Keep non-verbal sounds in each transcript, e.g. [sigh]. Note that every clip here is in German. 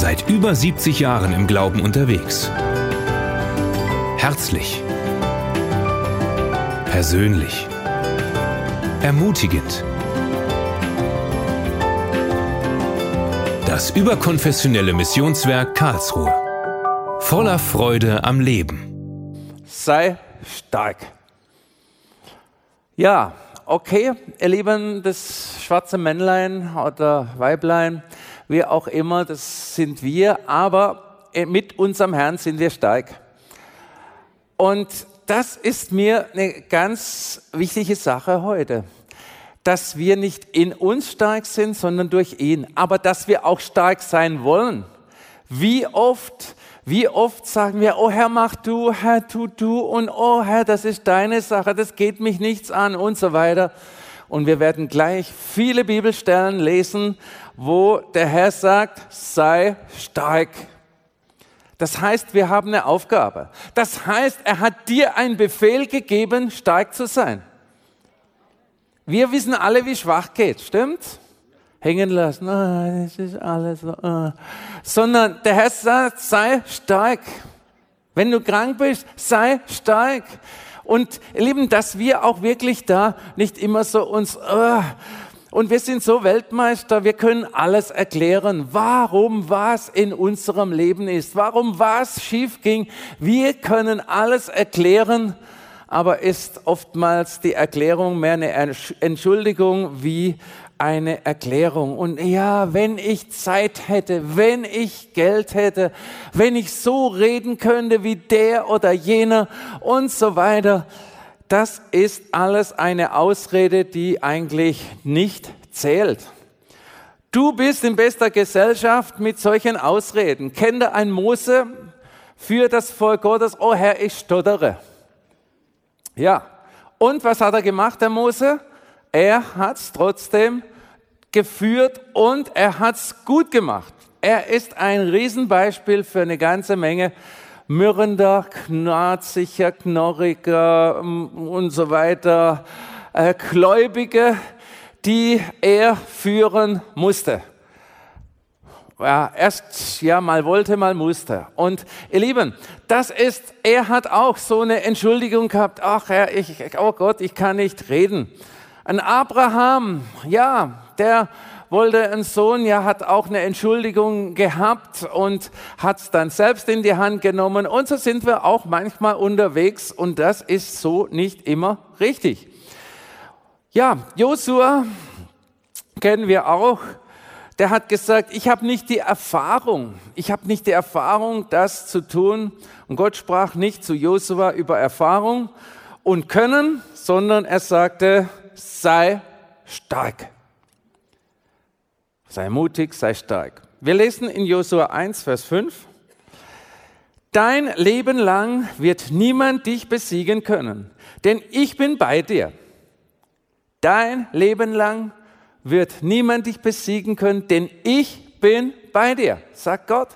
Seit über 70 Jahren im Glauben unterwegs. Herzlich. Persönlich. Ermutigend. Das überkonfessionelle Missionswerk Karlsruhe. Voller Freude am Leben. Sei stark. Ja, okay, ihr Lieben, das schwarze Männlein oder Weiblein, wie auch immer, das sind wir, aber mit unserem Herrn sind wir stark. Und das ist mir eine ganz wichtige Sache heute, dass wir nicht in uns stark sind, sondern durch ihn, aber dass wir auch stark sein wollen. Wie oft wie oft sagen wir, oh Herr, mach du, Herr, tu du und oh Herr, das ist deine Sache, das geht mich nichts an und so weiter. Und wir werden gleich viele Bibelstellen lesen, wo der Herr sagt, sei stark. Das heißt, wir haben eine Aufgabe. Das heißt, er hat dir einen Befehl gegeben, stark zu sein. Wir wissen alle, wie schwach geht, stimmt's? hängen lassen. Oh, das ist alles. Oh. Sondern der Herr sagt, sei stark. Wenn du krank bist, sei stark. Und Lieben, dass wir auch wirklich da nicht immer so uns, oh, und wir sind so Weltmeister, wir können alles erklären, warum was in unserem Leben ist, warum was schief ging. Wir können alles erklären, aber ist oftmals die Erklärung mehr eine Entschuldigung wie eine Erklärung. Und ja, wenn ich Zeit hätte, wenn ich Geld hätte, wenn ich so reden könnte wie der oder jener und so weiter, das ist alles eine Ausrede, die eigentlich nicht zählt. Du bist in bester Gesellschaft mit solchen Ausreden. Kennt ein Mose für das Volk Gottes? Oh Herr, ich stottere. Ja. Und was hat er gemacht, der Mose? Er hat es trotzdem geführt und er hat es gut gemacht. Er ist ein Riesenbeispiel für eine ganze Menge mürrender, knarziger, knorriger mm, und so weiter äh, Gläubige, die er führen musste. Ja, erst ja mal wollte, mal musste. Und ihr Lieben, das ist, er hat auch so eine Entschuldigung gehabt. Ach Herr, ich, oh Gott, ich kann nicht reden. Ein Abraham, ja, der wollte einen Sohn, ja, hat auch eine Entschuldigung gehabt und hat es dann selbst in die Hand genommen. Und so sind wir auch manchmal unterwegs und das ist so nicht immer richtig. Ja, Josua kennen wir auch. Der hat gesagt, ich habe nicht die Erfahrung, ich habe nicht die Erfahrung, das zu tun. Und Gott sprach nicht zu Josua über Erfahrung und Können, sondern er sagte, sei stark. Sei mutig, sei stark. Wir lesen in Josua 1, Vers 5. Dein Leben lang wird niemand dich besiegen können, denn ich bin bei dir. Dein Leben lang wird niemand dich besiegen können, denn ich bin bei dir, sagt Gott.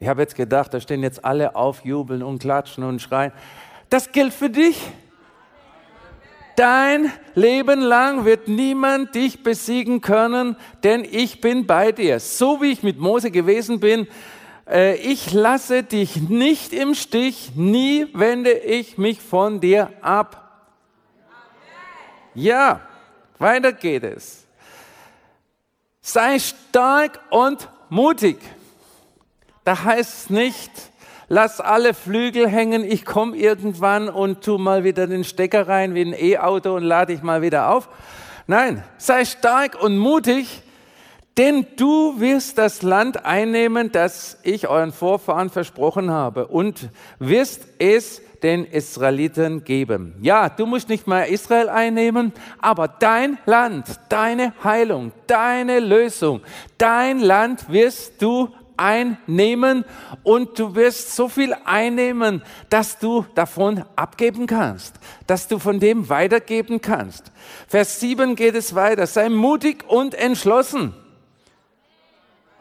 Ich habe jetzt gedacht, da stehen jetzt alle auf, jubeln und klatschen und schreien. Das gilt für dich. Dein Leben lang wird niemand dich besiegen können, denn ich bin bei dir. So wie ich mit Mose gewesen bin, äh, ich lasse dich nicht im Stich, nie wende ich mich von dir ab. Ja, weiter geht es. Sei stark und mutig. Da heißt es nicht, lass alle Flügel hängen, ich komme irgendwann und tu mal wieder den Stecker rein wie ein E-Auto und lade dich mal wieder auf. Nein, sei stark und mutig, denn du wirst das Land einnehmen, das ich euren Vorfahren versprochen habe und wirst es den Israeliten geben. Ja, du musst nicht mehr Israel einnehmen, aber dein Land, deine Heilung, deine Lösung, dein Land wirst du einnehmen und du wirst so viel einnehmen, dass du davon abgeben kannst, dass du von dem weitergeben kannst. Vers 7 geht es weiter. Sei mutig und entschlossen.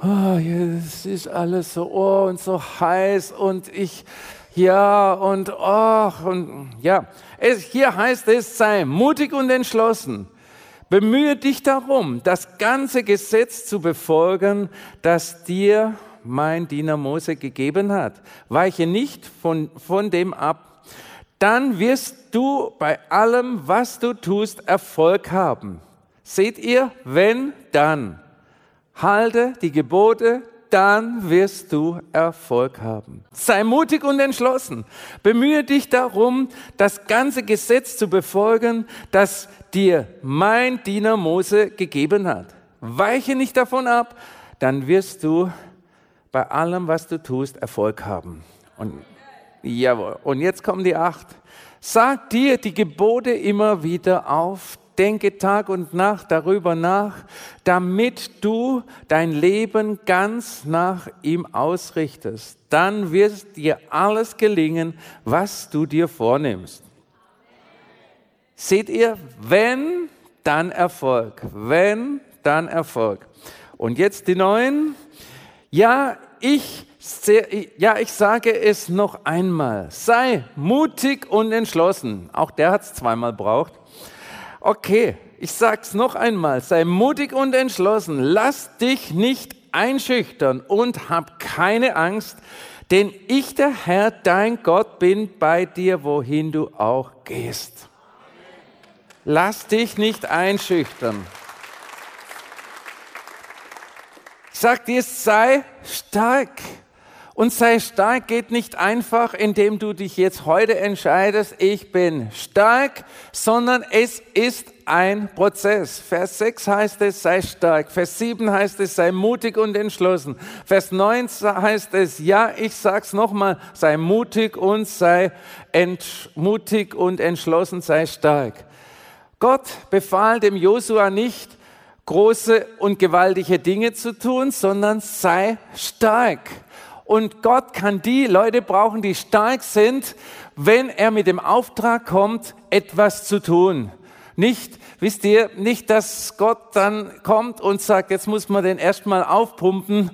Oh, es ist alles so oh, und so heiß und ich, ja, und oh, und ja. Es, hier heißt es, sei mutig und entschlossen. bemühe dich darum, das ganze Gesetz zu befolgen, das dir mein Diener Mose gegeben hat. Weiche nicht von, von dem ab. Dann wirst du bei allem, was du tust, Erfolg haben. Seht ihr, wenn, dann. Halte die Gebote, dann wirst du Erfolg haben. Sei mutig und entschlossen. Bemühe dich darum, das ganze Gesetz zu befolgen, das dir mein Diener Mose gegeben hat. Weiche nicht davon ab, dann wirst du bei allem, was du tust, Erfolg haben. Und, jawohl. Und jetzt kommen die acht. Sag dir die Gebote immer wieder auf. Denke Tag und Nacht darüber nach, damit du dein Leben ganz nach ihm ausrichtest. Dann wird dir alles gelingen, was du dir vornimmst. Seht ihr, wenn, dann Erfolg. Wenn, dann Erfolg. Und jetzt die neuen. Ja, ich, ja, ich sage es noch einmal. Sei mutig und entschlossen. Auch der hat es zweimal braucht. Okay, ich sag's noch einmal. Sei mutig und entschlossen. Lass dich nicht einschüchtern und hab keine Angst, denn ich, der Herr, dein Gott, bin bei dir, wohin du auch gehst. Lass dich nicht einschüchtern. sagt dir, sei stark. Und sei stark geht nicht einfach, indem du dich jetzt heute entscheidest, ich bin stark, sondern es ist ein Prozess. Vers 6 heißt es, sei stark. Vers 7 heißt es, sei mutig und entschlossen. Vers 9 heißt es, ja, ich sag's nochmal, sei mutig und sei mutig und entschlossen, sei stark. Gott befahl dem Josua nicht, große und gewaltige Dinge zu tun, sondern sei stark. Und Gott kann die Leute brauchen, die stark sind, wenn er mit dem Auftrag kommt, etwas zu tun. Nicht, wisst ihr, nicht, dass Gott dann kommt und sagt, jetzt muss man den erstmal aufpumpen,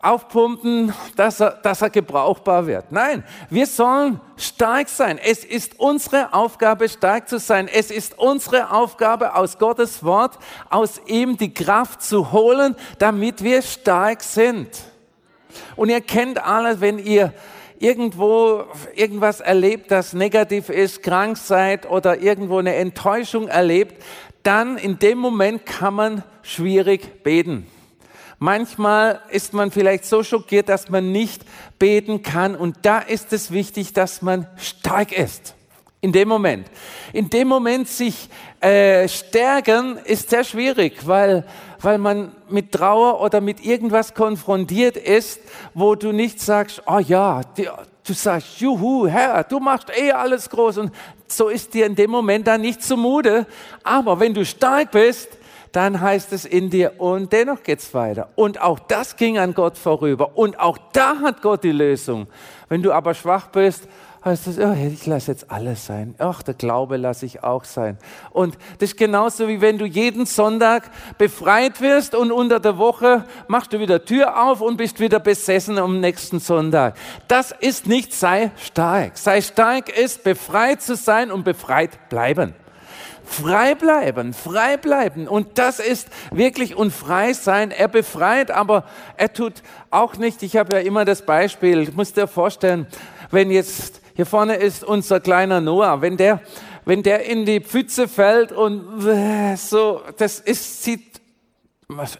aufpumpen, dass er, dass er gebrauchbar wird. Nein, wir sollen stark sein. Es ist unsere Aufgabe, stark zu sein. Es ist unsere Aufgabe, aus Gottes Wort, aus ihm die Kraft zu holen, damit wir stark sind. Und ihr kennt alle, wenn ihr irgendwo irgendwas erlebt, das negativ ist, krank seid oder irgendwo eine Enttäuschung erlebt, dann in dem Moment kann man schwierig beten. Manchmal ist man vielleicht so schockiert, dass man nicht beten kann. Und da ist es wichtig, dass man stark ist. In dem Moment. In dem Moment sich äh, stärken ist sehr schwierig, weil, weil man mit Trauer oder mit irgendwas konfrontiert ist, wo du nicht sagst, oh ja, die, du sagst, juhu, Herr, du machst eh alles groß und so ist dir in dem Moment dann nicht zumute. Aber wenn du stark bist, dann heißt es in dir, und dennoch geht's weiter. Und auch das ging an Gott vorüber. Und auch da hat Gott die Lösung. Wenn du aber schwach bist, heißt es, oh, ich lasse jetzt alles sein. Ach, der Glaube lasse ich auch sein. Und das ist genauso wie wenn du jeden Sonntag befreit wirst und unter der Woche machst du wieder Tür auf und bist wieder besessen am nächsten Sonntag. Das ist nicht sei stark. Sei stark ist befreit zu sein und befreit bleiben. Frei bleiben, frei bleiben. Und das ist wirklich und frei sein. Er befreit, aber er tut auch nicht. Ich habe ja immer das Beispiel, ich muss dir vorstellen, wenn jetzt hier vorne ist unser kleiner Noah, wenn der, wenn der in die Pfütze fällt und so, das ist, sieht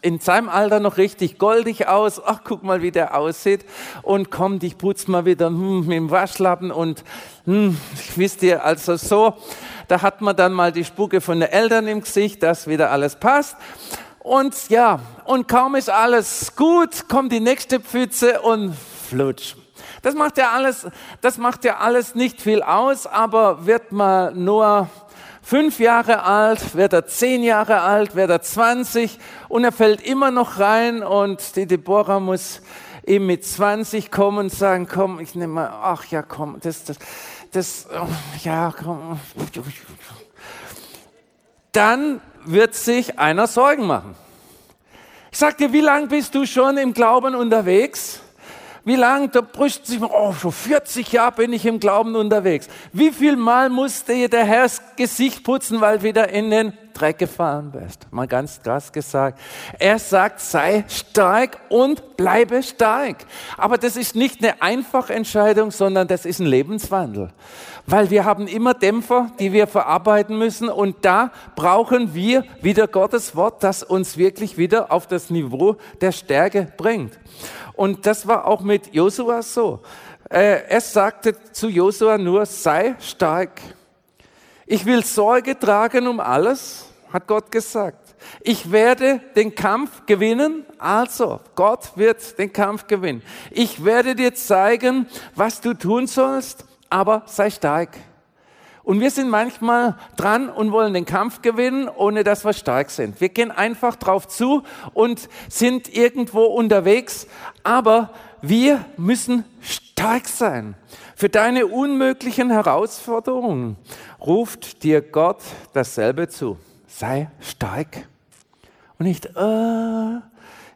in seinem Alter noch richtig goldig aus. Ach, guck mal, wie der aussieht. Und kommt, ich putz mal wieder hm, mit dem Waschlappen und hm, wisst ihr, also so, da hat man dann mal die Spucke von den Eltern im Gesicht, dass wieder alles passt. Und ja, und kaum ist alles gut, kommt die nächste Pfütze und flutsch. Das macht ja alles, das macht ja alles nicht viel aus, aber wird man nur fünf Jahre alt, wird er zehn Jahre alt, wird er 20 und er fällt immer noch rein und die Deborah muss ihm mit 20 kommen und sagen, komm, ich nehme mal, ach ja, komm, das, das, das, ja, komm. Dann wird sich einer Sorgen machen. Ich sag dir, wie lange bist du schon im Glauben unterwegs? Wie lange? Da brüstet sich, oh, schon 40 Jahre bin ich im Glauben unterwegs. Wie viel Mal musste der Herr das Gesicht putzen, weil wieder in den Dreck gefallen bist. Mal ganz krass gesagt. Er sagt, sei stark und bleibe stark. Aber das ist nicht eine einfache Entscheidung, sondern das ist ein Lebenswandel. Weil wir haben immer Dämpfer, die wir verarbeiten müssen und da brauchen wir wieder Gottes Wort, das uns wirklich wieder auf das Niveau der Stärke bringt. Und das war auch mit Josua so. Äh, er sagte zu Josua nur, sei stark. Ich will Sorge tragen um alles, hat Gott gesagt. Ich werde den Kampf gewinnen, also Gott wird den Kampf gewinnen. Ich werde dir zeigen, was du tun sollst, aber sei stark. Und wir sind manchmal dran und wollen den Kampf gewinnen, ohne dass wir stark sind. Wir gehen einfach drauf zu und sind irgendwo unterwegs, aber wir müssen stark sein. Für deine unmöglichen Herausforderungen ruft dir Gott dasselbe zu. Sei stark. Und nicht, äh,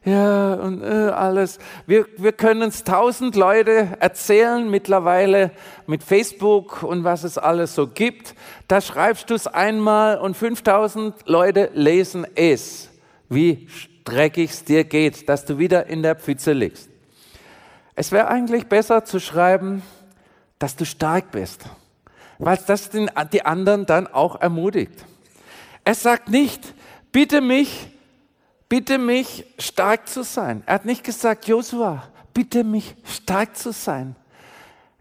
ja, und äh, alles. Wir, wir können es tausend Leute erzählen mittlerweile mit Facebook und was es alles so gibt. Da schreibst du es einmal und 5000 Leute lesen es, wie dreckig es dir geht, dass du wieder in der Pfütze liegst. Es wäre eigentlich besser zu schreiben, dass du stark bist, weil das den, die anderen dann auch ermutigt. Er sagt nicht, bitte mich, bitte mich stark zu sein. Er hat nicht gesagt, Josua, bitte mich stark zu sein.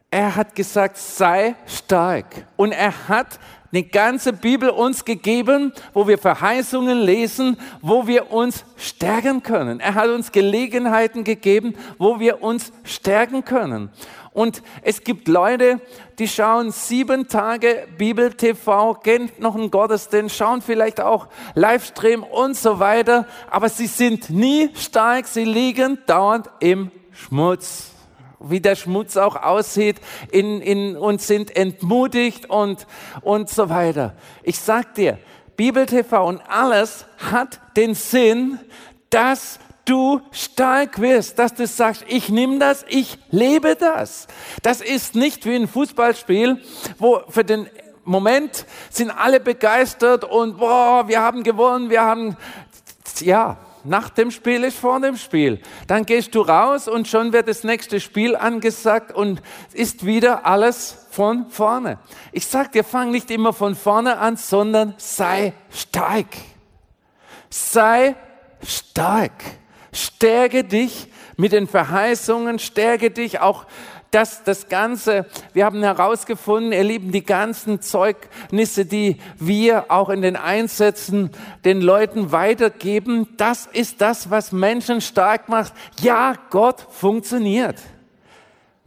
Er hat gesagt, sei stark. Und er hat eine ganze Bibel uns gegeben, wo wir Verheißungen lesen, wo wir uns stärken können. Er hat uns Gelegenheiten gegeben, wo wir uns stärken können. Und es gibt Leute, die schauen sieben Tage Bibel TV, gehen noch einen Gottesdienst, schauen vielleicht auch Livestream und so weiter, aber sie sind nie stark, sie liegen dauernd im Schmutz wie der Schmutz auch aussieht in, in, und sind entmutigt und, und so weiter. Ich sag dir, Bibel TV und alles hat den Sinn, dass du stark wirst, dass du sagst, ich nehme das, ich lebe das. Das ist nicht wie ein Fußballspiel, wo für den Moment sind alle begeistert und boah, wir haben gewonnen, wir haben, ja, nach dem Spiel ist vor dem Spiel. Dann gehst du raus und schon wird das nächste Spiel angesagt und ist wieder alles von vorne. Ich sag dir, fang nicht immer von vorne an, sondern sei stark. Sei stark. Stärke dich mit den Verheißungen, stärke dich auch dass das Ganze, wir haben herausgefunden, ihr Lieben, die ganzen Zeugnisse, die wir auch in den Einsätzen den Leuten weitergeben, das ist das, was Menschen stark macht. Ja, Gott funktioniert.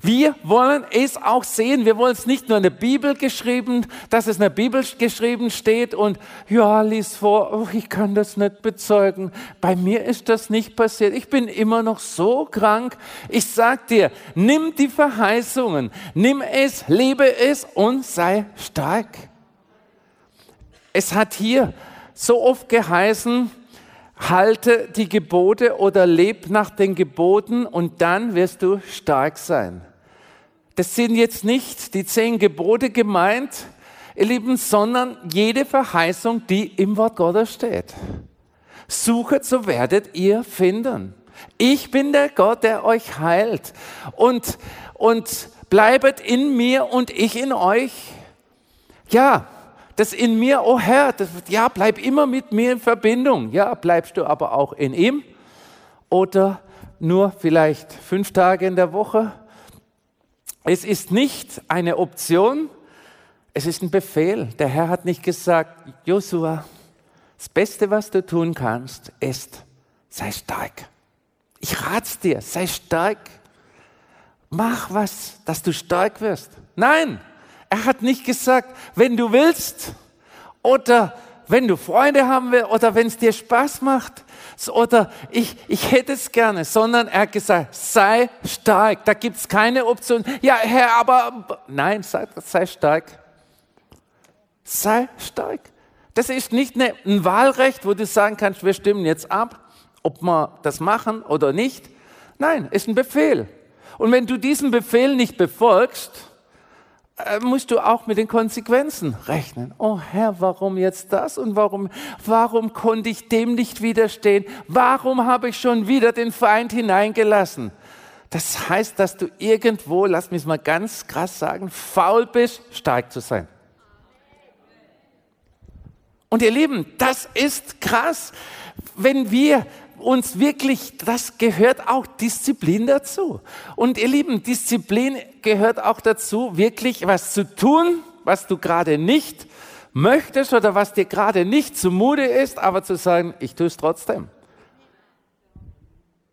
Wir wollen es auch sehen. Wir wollen es nicht nur in der Bibel geschrieben, dass es in der Bibel geschrieben steht und ja, lies vor, oh, ich kann das nicht bezeugen. Bei mir ist das nicht passiert. Ich bin immer noch so krank. Ich sag dir, nimm die Verheißungen, nimm es, lebe es und sei stark. Es hat hier so oft geheißen, halte die Gebote oder leb nach den Geboten und dann wirst du stark sein. Das sind jetzt nicht die zehn Gebote gemeint, ihr Lieben, sondern jede Verheißung, die im Wort Gottes steht. Suchet, so werdet ihr finden. Ich bin der Gott, der euch heilt. Und, und bleibet in mir und ich in euch. Ja, das in mir, oh Herr, das, ja, bleib immer mit mir in Verbindung. Ja, bleibst du aber auch in ihm? Oder nur vielleicht fünf Tage in der Woche? Es ist nicht eine Option, es ist ein Befehl. Der Herr hat nicht gesagt, Josua, das Beste, was du tun kannst, ist, sei stark. Ich rat's dir, sei stark. Mach was, dass du stark wirst. Nein, er hat nicht gesagt, wenn du willst oder wenn du Freunde haben willst oder wenn es dir Spaß macht oder ich, ich hätte es gerne, sondern er hat gesagt, sei stark. Da gibt es keine Option. Ja, Herr, aber nein, sei, sei stark. Sei stark. Das ist nicht eine, ein Wahlrecht, wo du sagen kannst, wir stimmen jetzt ab, ob wir das machen oder nicht. Nein, ist ein Befehl. Und wenn du diesen Befehl nicht befolgst, musst du auch mit den Konsequenzen rechnen. Oh Herr, warum jetzt das und warum, warum konnte ich dem nicht widerstehen? Warum habe ich schon wieder den Feind hineingelassen? Das heißt, dass du irgendwo, lass mich mal ganz krass sagen, faul bist, stark zu sein. Und ihr Lieben, das ist krass, wenn wir uns wirklich, das gehört auch Disziplin dazu. Und ihr Lieben, Disziplin gehört auch dazu, wirklich was zu tun, was du gerade nicht möchtest oder was dir gerade nicht zumute ist, aber zu sagen, ich tue es trotzdem.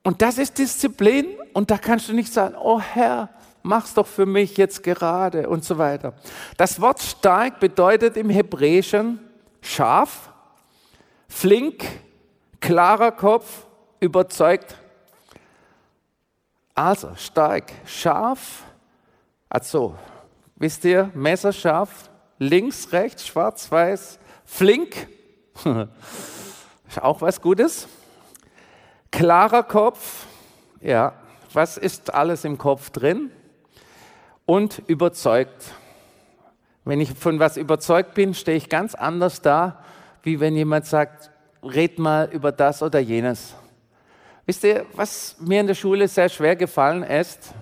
Und das ist Disziplin und da kannst du nicht sagen, oh Herr, mach's doch für mich jetzt gerade und so weiter. Das Wort stark bedeutet im Hebräischen scharf, flink, klarer Kopf, überzeugt. Also stark, scharf, also wisst ihr, messerscharf, links, rechts, schwarz, weiß, flink, [laughs] ist auch was Gutes. Klarer Kopf, ja, was ist alles im Kopf drin? Und überzeugt. Wenn ich von was überzeugt bin, stehe ich ganz anders da, wie wenn jemand sagt, red mal über das oder jenes. Wisst ihr, was mir in der Schule sehr schwer gefallen ist?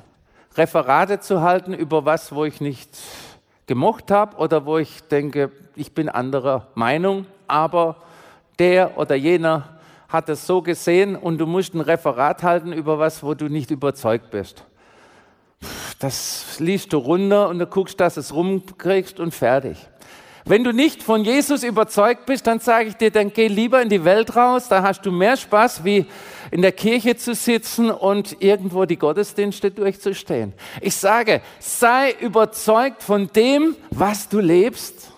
Referate zu halten über was, wo ich nicht gemocht habe oder wo ich denke, ich bin anderer Meinung, aber der oder jener hat es so gesehen und du musst ein Referat halten über was, wo du nicht überzeugt bist. Das liest du runter und du guckst, dass es rumkriegst und fertig. Wenn du nicht von Jesus überzeugt bist, dann sage ich dir, dann geh lieber in die Welt raus, da hast du mehr Spaß, wie in der Kirche zu sitzen und irgendwo die Gottesdienste durchzustehen. Ich sage, sei überzeugt von dem, was du lebst.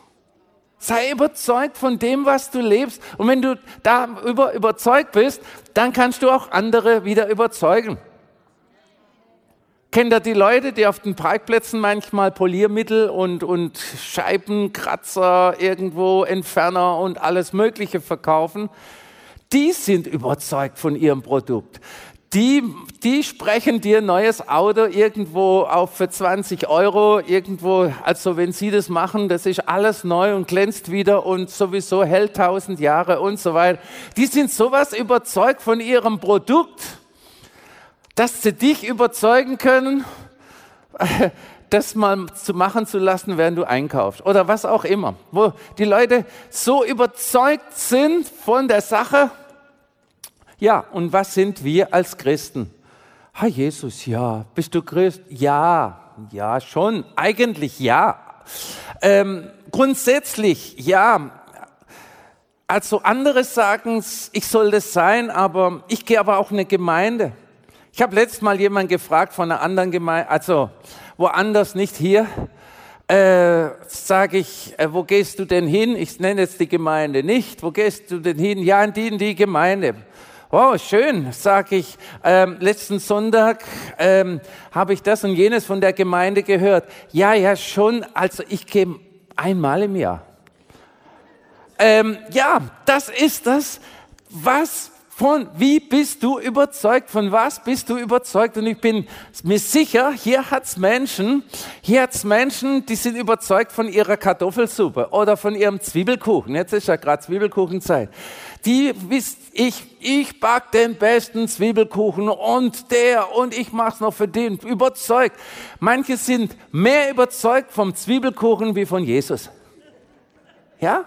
Sei überzeugt von dem, was du lebst. Und wenn du darüber überzeugt bist, dann kannst du auch andere wieder überzeugen. Kennt ihr die Leute, die auf den Parkplätzen manchmal Poliermittel und, und Scheibenkratzer, irgendwo Entferner und alles Mögliche verkaufen? Die sind überzeugt von ihrem Produkt. Die, die sprechen dir neues Auto irgendwo auf für 20 Euro, irgendwo, also wenn sie das machen, das ist alles neu und glänzt wieder und sowieso hält tausend Jahre und so weiter. Die sind sowas überzeugt von ihrem Produkt dass sie dich überzeugen können, [laughs] das mal zu machen zu lassen, während du einkaufst oder was auch immer. Wo die Leute so überzeugt sind von der Sache. Ja, und was sind wir als Christen? Herr Jesus, ja. Bist du Christ? Ja, ja, schon. Eigentlich ja. Ähm, grundsätzlich ja. Also andere sagen, ich soll das sein, aber ich gehe aber auch in eine Gemeinde. Ich habe letztes Mal jemanden gefragt von einer anderen Gemeinde, also woanders, nicht hier. Äh, sage ich, äh, wo gehst du denn hin? Ich nenne jetzt die Gemeinde nicht. Wo gehst du denn hin? Ja, in die, in die Gemeinde. Oh, schön, sage ich. Ähm, letzten Sonntag ähm, habe ich das und jenes von der Gemeinde gehört. Ja, ja, schon. Also ich gehe einmal im Jahr. Ähm, ja, das ist das, was von wie bist du überzeugt? Von was bist du überzeugt? Und ich bin mir sicher, hier hat's Menschen, hier hat's Menschen, die sind überzeugt von ihrer Kartoffelsuppe oder von ihrem Zwiebelkuchen. Jetzt ist ja gerade Zwiebelkuchenzeit. Die wisst ich, ich back den besten Zwiebelkuchen und der und ich mach's noch für den. Überzeugt. Manche sind mehr überzeugt vom Zwiebelkuchen wie von Jesus. Ja?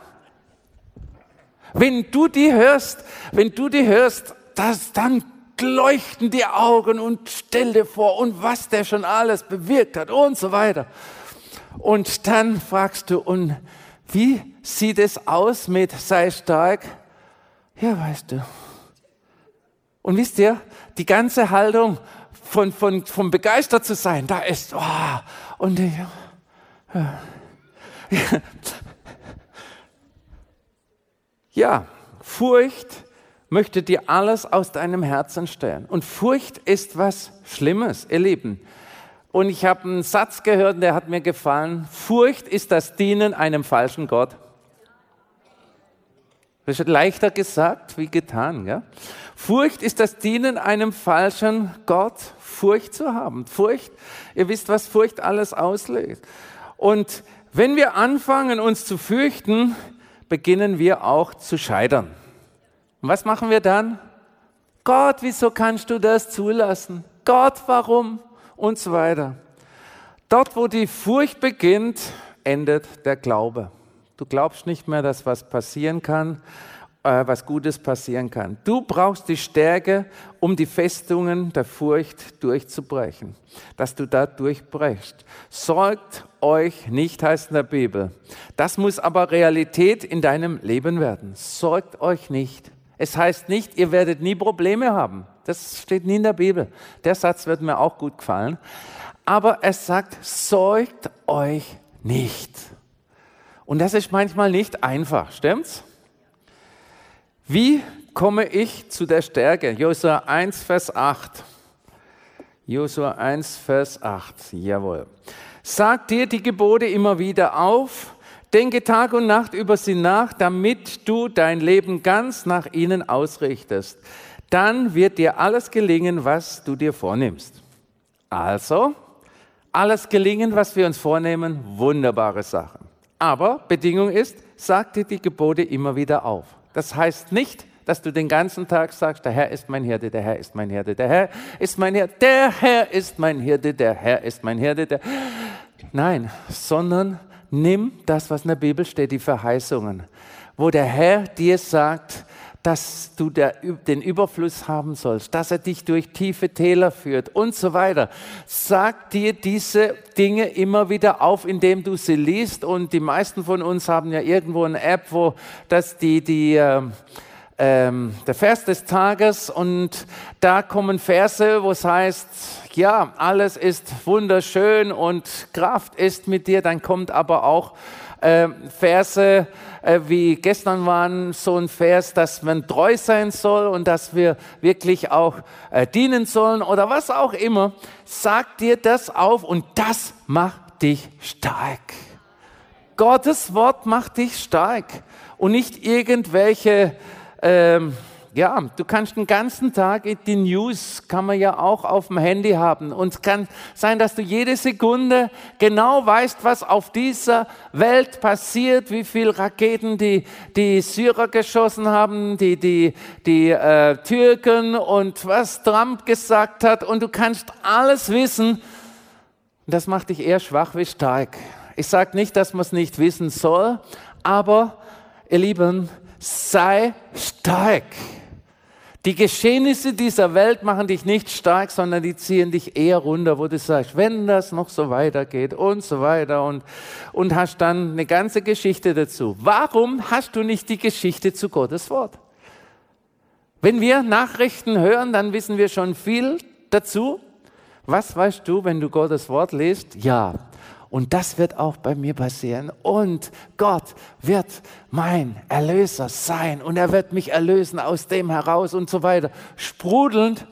Wenn du die hörst, wenn du die hörst, das, dann leuchten die Augen und stell dir vor, und was der schon alles bewirkt hat und so weiter. Und dann fragst du, und wie sieht es aus mit sei stark? Ja, weißt du. Und wisst ihr, die ganze Haltung von, von, von begeistert zu sein, da ist, oh, und ja, ja, Ja, Furcht möchte dir alles aus deinem Herzen stellen. Und Furcht ist was Schlimmes, ihr Lieben. Und ich habe einen Satz gehört, der hat mir gefallen. Furcht ist das Dienen einem falschen Gott. Das ist leichter gesagt wie getan. Ja? Furcht ist das Dienen einem falschen Gott, Furcht zu haben. Furcht, ihr wisst, was Furcht alles auslöst. Und wenn wir anfangen, uns zu fürchten, beginnen wir auch zu scheitern. Und was machen wir dann? Gott, wieso kannst du das zulassen? Gott, warum? Und so weiter. Dort, wo die Furcht beginnt, endet der Glaube. Du glaubst nicht mehr, dass was passieren kann, äh, was Gutes passieren kann. Du brauchst die Stärke, um die Festungen der Furcht durchzubrechen, dass du da durchbrechst. Sorgt euch nicht, heißt in der Bibel. Das muss aber Realität in deinem Leben werden. Sorgt euch nicht. Es heißt nicht, ihr werdet nie Probleme haben. Das steht nie in der Bibel. Der Satz wird mir auch gut gefallen. Aber es sagt, sorgt euch nicht. Und das ist manchmal nicht einfach, stimmt's? Wie komme ich zu der Stärke? Josua 1, Vers 8. Josua 1, Vers 8. Jawohl. Sag dir die Gebote immer wieder auf, denke Tag und Nacht über sie nach, damit du dein Leben ganz nach ihnen ausrichtest. Dann wird dir alles gelingen, was du dir vornimmst. Also, alles gelingen, was wir uns vornehmen, wunderbare Sachen. Aber Bedingung ist, sag dir die Gebote immer wieder auf. Das heißt nicht, dass du den ganzen Tag sagst, der Herr ist mein Hirte, der Herr ist mein Hirte, der Herr ist mein Hirte, der Herr ist mein Hirte, der Herr ist mein Hirte. Der Nein, sondern nimm das, was in der Bibel steht, die Verheißungen, wo der Herr dir sagt, dass du der, den Überfluss haben sollst, dass er dich durch tiefe Täler führt und so weiter. Sag dir diese Dinge immer wieder auf, indem du sie liest. Und die meisten von uns haben ja irgendwo eine App, wo das die, die, äh, ähm, der Vers des Tages und da kommen Verse, wo es heißt, ja, alles ist wunderschön und Kraft ist mit dir. Dann kommt aber auch äh, Verse, äh, wie gestern waren so ein Vers, dass man treu sein soll und dass wir wirklich auch äh, dienen sollen oder was auch immer. Sag dir das auf und das macht dich stark. Gottes Wort macht dich stark und nicht irgendwelche ähm, ja, du kannst den ganzen Tag die News, kann man ja auch auf dem Handy haben. Und es kann sein, dass du jede Sekunde genau weißt, was auf dieser Welt passiert, wie viele Raketen die, die Syrer geschossen haben, die, die, die äh, Türken und was Trump gesagt hat. Und du kannst alles wissen. Das macht dich eher schwach wie stark. Ich sage nicht, dass man es nicht wissen soll, aber ihr Lieben, sei stark. Die Geschehnisse dieser Welt machen dich nicht stark, sondern die ziehen dich eher runter, wo du sagst, wenn das noch so weitergeht und so weiter und, und hast dann eine ganze Geschichte dazu. Warum hast du nicht die Geschichte zu Gottes Wort? Wenn wir Nachrichten hören, dann wissen wir schon viel dazu. Was weißt du, wenn du Gottes Wort liest? Ja, und das wird auch bei mir passieren. Und Gott wird mein Erlöser sein. Und er wird mich erlösen aus dem heraus und so weiter. Sprudelnd.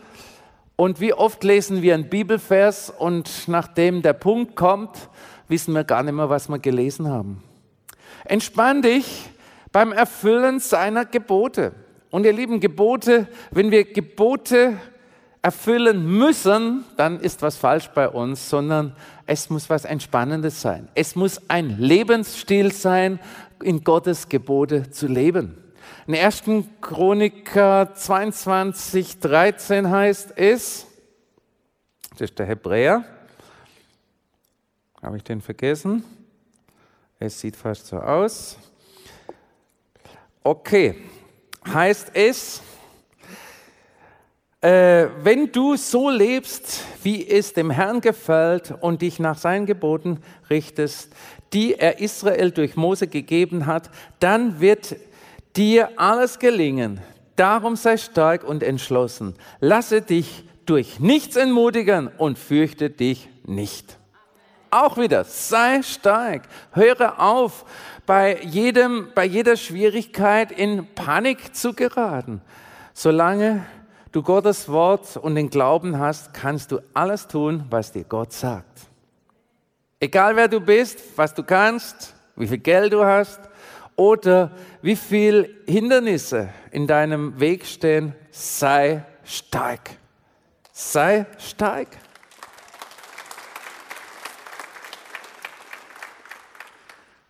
Und wie oft lesen wir einen Bibelvers und nachdem der Punkt kommt, wissen wir gar nicht mehr, was wir gelesen haben. Entspann dich beim Erfüllen seiner Gebote. Und ihr lieben Gebote, wenn wir Gebote erfüllen müssen, dann ist was falsch bei uns, sondern es muss was Entspannendes sein. Es muss ein Lebensstil sein, in Gottes Gebote zu leben. In 1. Chroniker 22, 13 heißt es, das ist der Hebräer, habe ich den vergessen? Es sieht fast so aus. Okay, heißt es, äh, wenn du so lebst, wie es dem Herrn gefällt und dich nach seinen Geboten richtest, die er Israel durch Mose gegeben hat, dann wird dir alles gelingen. Darum sei stark und entschlossen. Lasse dich durch nichts entmutigen und fürchte dich nicht. Auch wieder, sei stark. Höre auf, bei, jedem, bei jeder Schwierigkeit in Panik zu geraten. Solange du Gottes Wort und den Glauben hast, kannst du alles tun, was dir Gott sagt. Egal wer du bist, was du kannst, wie viel Geld du hast oder wie viele Hindernisse in deinem Weg stehen, sei stark. Sei stark.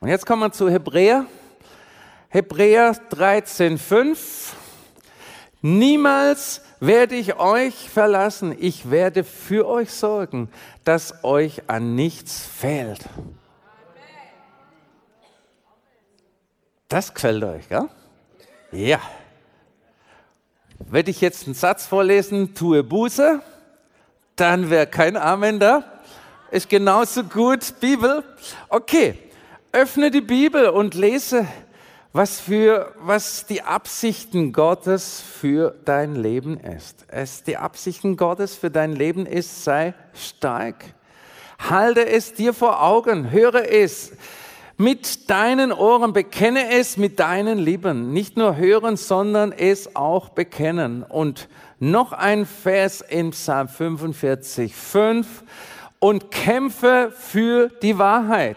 Und jetzt kommen wir zu Hebräer. Hebräer 13,5. Niemals werde ich euch verlassen. Ich werde für euch sorgen, dass euch an nichts fehlt. Das gefällt euch, ja? Ja. Werde ich jetzt einen Satz vorlesen, tue Buße, dann wäre kein Amen da. Ist genauso gut Bibel. Okay, öffne die Bibel und lese, was für, was die Absichten Gottes für dein Leben ist. Es, die Absichten Gottes für dein Leben ist, sei stark. Halte es dir vor Augen, höre es mit deinen Ohren, bekenne es mit deinen Lippen. Nicht nur hören, sondern es auch bekennen. Und noch ein Vers in Psalm 45, 5. Und kämpfe für die Wahrheit.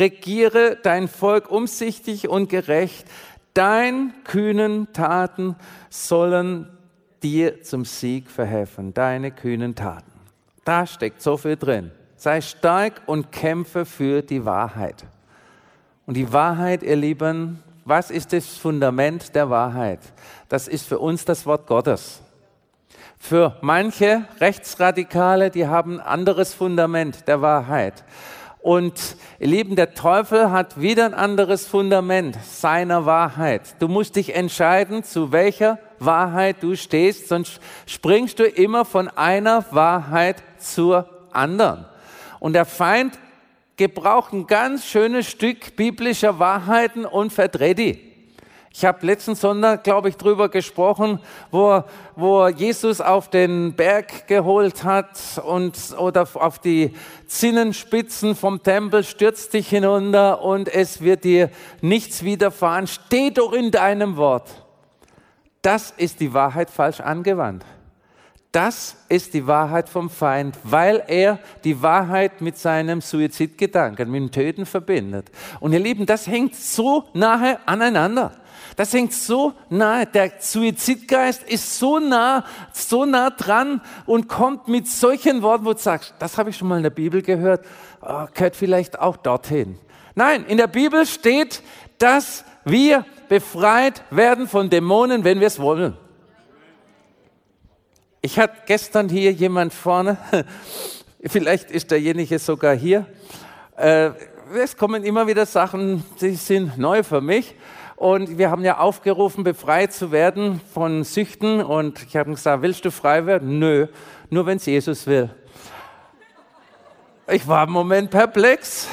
Regiere dein Volk umsichtig und gerecht. Dein kühnen Taten sollen dir zum Sieg verhelfen. Deine kühnen Taten. Da steckt so viel drin. Sei stark und kämpfe für die Wahrheit. Und die Wahrheit, ihr Lieben, was ist das Fundament der Wahrheit? Das ist für uns das Wort Gottes. Für manche Rechtsradikale, die haben ein anderes Fundament der Wahrheit. Und ihr Lieben, der Teufel hat wieder ein anderes Fundament seiner Wahrheit. Du musst dich entscheiden, zu welcher Wahrheit du stehst, sonst springst du immer von einer Wahrheit zur anderen. Und der Feind gebraucht ein ganz schönes Stück biblischer Wahrheiten und verdreht die. Ich habe letzten Sonntag, glaube ich, drüber gesprochen, wo, wo Jesus auf den Berg geholt hat und oder auf die Zinnenspitzen vom Tempel stürzt dich hinunter und es wird dir nichts widerfahren. Steh doch in deinem Wort. Das ist die Wahrheit falsch angewandt. Das ist die Wahrheit vom Feind, weil er die Wahrheit mit seinem Suizidgedanken, mit dem Töten verbindet. Und ihr Lieben, das hängt so nahe aneinander. Das hängt so nahe. Der Suizidgeist ist so nah, so nah dran und kommt mit solchen Worten, wo du sagst, das habe ich schon mal in der Bibel gehört, oh, gehört vielleicht auch dorthin. Nein, in der Bibel steht, dass wir befreit werden von Dämonen, wenn wir es wollen. Ich hatte gestern hier jemand vorne, [laughs] vielleicht ist derjenige sogar hier. Äh, es kommen immer wieder Sachen, die sind neu für mich. Und wir haben ja aufgerufen, befreit zu werden von Süchten. Und ich habe gesagt, willst du frei werden? Nö, nur wenn es Jesus will. Ich war im Moment perplex.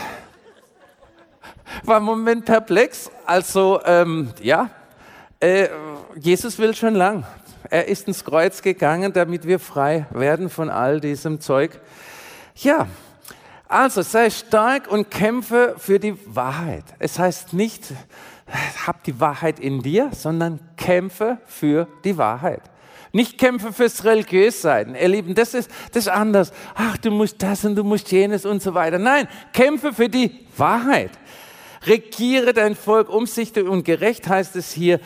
War im Moment perplex. Also, ähm, ja, äh, Jesus will schon lang. Er ist ins Kreuz gegangen, damit wir frei werden von all diesem Zeug. Ja, also sei stark und kämpfe für die Wahrheit. Es heißt nicht, hab die Wahrheit in dir, sondern kämpfe für die Wahrheit. Nicht kämpfe fürs Religiössein. Ihr Lieben, das ist, das ist anders. Ach, du musst das und du musst jenes und so weiter. Nein, kämpfe für die Wahrheit. Regiere dein Volk umsichtig und gerecht heißt es hier.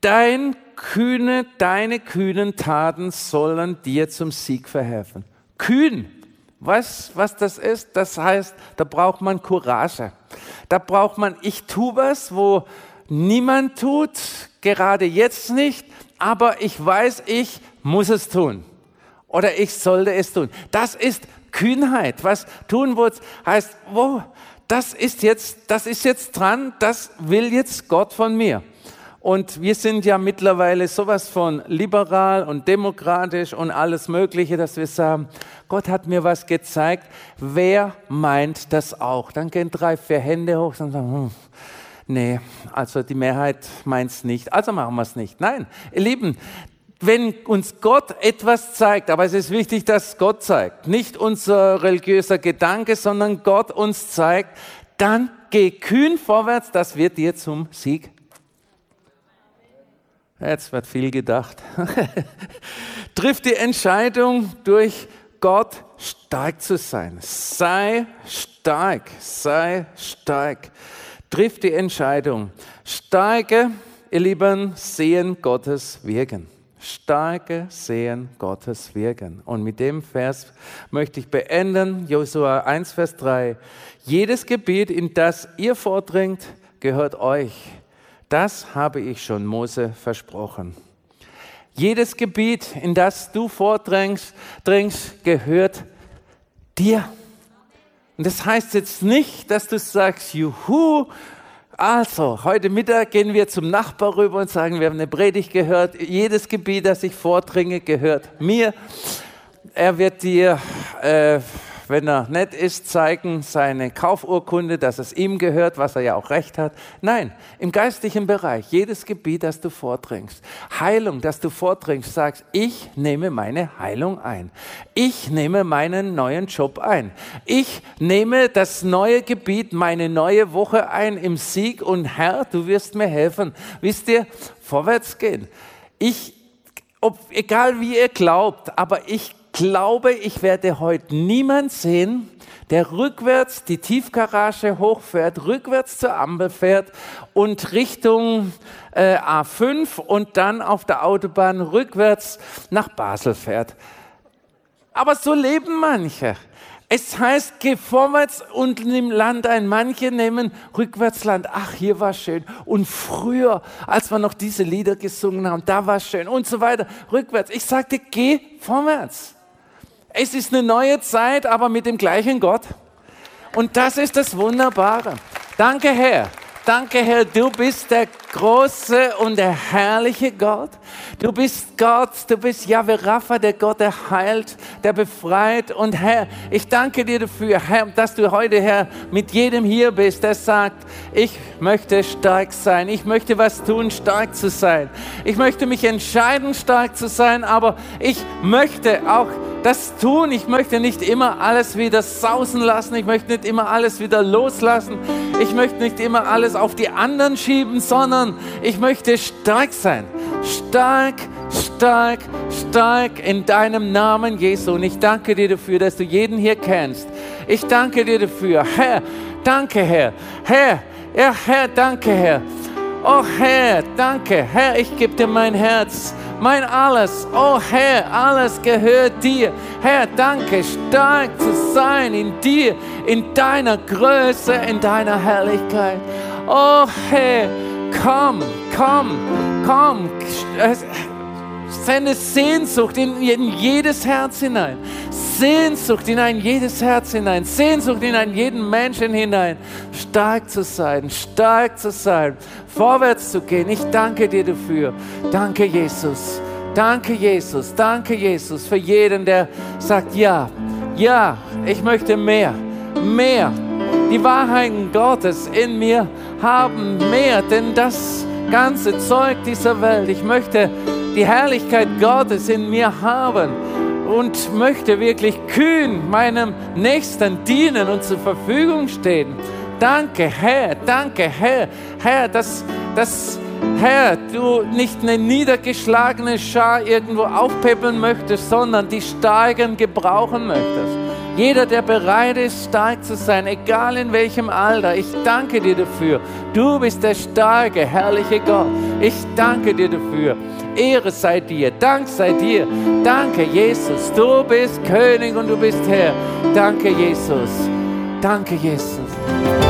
Dein kühne, deine kühnen Taten sollen dir zum Sieg verhelfen. Kühn, was, was das ist? Das heißt, da braucht man Courage. Da braucht man, ich tue was, wo niemand tut, gerade jetzt nicht, aber ich weiß, ich muss es tun. Oder ich sollte es tun. Das ist Kühnheit. Was tun wird, heißt, wo, das ist jetzt, das ist jetzt dran, das will jetzt Gott von mir. Und wir sind ja mittlerweile sowas von liberal und demokratisch und alles Mögliche, dass wir sagen, Gott hat mir was gezeigt. Wer meint das auch? Dann gehen drei, vier Hände hoch und sagen, hm, nee, also die Mehrheit meint es nicht. Also machen wir es nicht. Nein, ihr Lieben, wenn uns Gott etwas zeigt, aber es ist wichtig, dass Gott zeigt, nicht unser religiöser Gedanke, sondern Gott uns zeigt, dann geh kühn vorwärts, das wird dir zum Sieg Jetzt wird viel gedacht. [laughs] Triff die Entscheidung, durch Gott stark zu sein. Sei stark, sei stark. Triff die Entscheidung. Starke, ihr Lieben, sehen Gottes Wirken. Starke sehen Gottes Wirken. Und mit dem Vers möchte ich beenden. Josua 1, Vers 3. Jedes Gebiet, in das ihr vordringt, gehört euch. Das habe ich schon Mose versprochen. Jedes Gebiet, in das du vordringst, dringst, gehört dir. Und das heißt jetzt nicht, dass du sagst, juhu, also, heute Mittag gehen wir zum Nachbar rüber und sagen, wir haben eine Predigt gehört. Jedes Gebiet, das ich vordringe, gehört mir. Er wird dir äh, wenn er nett ist, zeigen seine Kaufurkunde, dass es ihm gehört, was er ja auch recht hat. Nein, im geistlichen Bereich, jedes Gebiet, das du vordringst, Heilung, das du vordringst, sagst, ich nehme meine Heilung ein. Ich nehme meinen neuen Job ein. Ich nehme das neue Gebiet, meine neue Woche ein im Sieg und Herr, du wirst mir helfen. Wisst ihr, vorwärts gehen. Ich ob, egal wie ihr glaubt, aber ich glaube, ich werde heute niemand sehen, der rückwärts die Tiefgarage hochfährt, rückwärts zur Ampel fährt und Richtung äh, A5 und dann auf der Autobahn rückwärts nach Basel fährt. Aber so leben manche. Es heißt, geh vorwärts und nimm Land ein. Manche nehmen Rückwärtsland. Ach, hier war schön. Und früher, als wir noch diese Lieder gesungen haben, da war schön und so weiter. Rückwärts. Ich sagte, geh vorwärts. Es ist eine neue Zeit, aber mit dem gleichen Gott. Und das ist das Wunderbare. Danke, Herr. Danke, Herr, du bist der große und der herrliche Gott. Du bist Gott, du bist Yahweh Rapha, der Gott, der heilt, der befreit. Und Herr, ich danke dir dafür, Herr, dass du heute, Herr, mit jedem hier bist, der sagt, ich möchte stark sein. Ich möchte was tun, stark zu sein. Ich möchte mich entscheiden, stark zu sein, aber ich möchte auch das tun. Ich möchte nicht immer alles wieder sausen lassen. Ich möchte nicht immer alles wieder loslassen. Ich möchte nicht immer alles auf die anderen schieben, sondern ich möchte stark sein. Stark, stark, stark in deinem Namen, Jesu. Und ich danke dir dafür, dass du jeden hier kennst. Ich danke dir dafür. Herr, danke, Herr. Herr, ja, Herr, danke, Herr. Oh Herr, danke. Herr, ich gebe dir mein Herz mein alles, oh Herr, alles gehört dir. Herr, danke, stark zu sein in dir, in deiner Größe, in deiner Herrlichkeit. Oh Herr, komm, komm, komm. Sende Sehnsucht in, in jedes Herz hinein. Sehnsucht in ein jedes Herz hinein. Sehnsucht in einen jeden Menschen hinein. Stark zu sein, stark zu sein, vorwärts zu gehen. Ich danke dir dafür. Danke, Jesus. Danke, Jesus. Danke, Jesus, für jeden, der sagt, ja, ja, ich möchte mehr, mehr. Die Wahrheiten Gottes in mir haben mehr, denn das ganze Zeug dieser Welt, ich möchte die Herrlichkeit Gottes in mir haben und möchte wirklich kühn meinem Nächsten dienen und zur Verfügung stehen. Danke, Herr, danke, Herr, Herr, dass, dass Herr, du nicht eine niedergeschlagene Schar irgendwo aufpäppeln möchtest, sondern die Starken gebrauchen möchtest. Jeder, der bereit ist, stark zu sein, egal in welchem Alter, ich danke dir dafür. Du bist der starke, herrliche Gott. Ich danke dir dafür. Ehre sei dir, Dank sei dir. Danke, Jesus. Du bist König und du bist Herr. Danke, Jesus. Danke, Jesus.